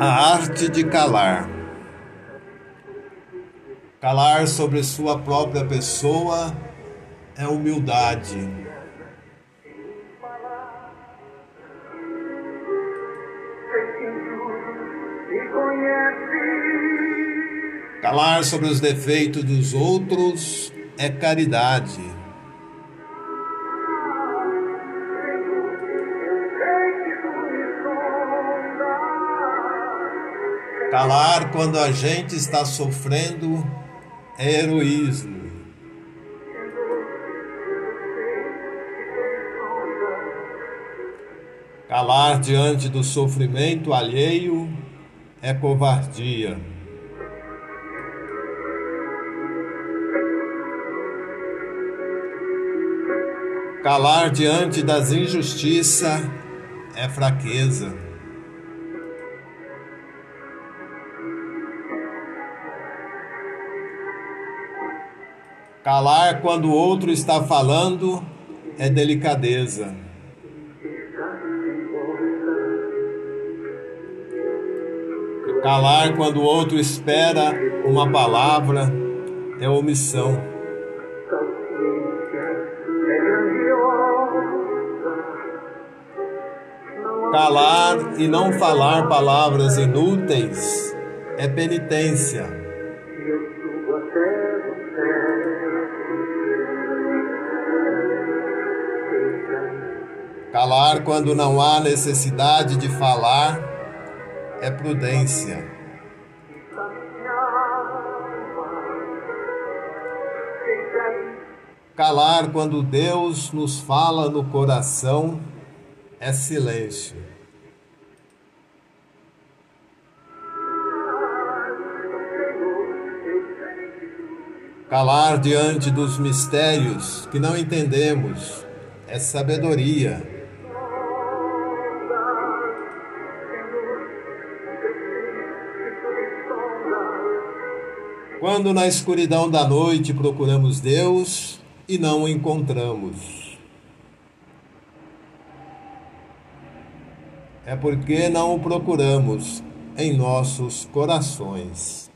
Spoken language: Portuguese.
A arte de calar. Calar sobre sua própria pessoa é humildade. Calar sobre os defeitos dos outros é caridade. Calar quando a gente está sofrendo heroísmo. Calar diante do sofrimento alheio é covardia. Calar diante das injustiças é fraqueza. Calar quando o outro está falando é delicadeza. Calar quando o outro espera uma palavra é omissão. Calar e não falar palavras inúteis é penitência. Calar quando não há necessidade de falar é prudência. Calar quando Deus nos fala no coração é silêncio. Calar diante dos mistérios que não entendemos é sabedoria. Quando na escuridão da noite procuramos Deus e não o encontramos. É porque não o procuramos em nossos corações.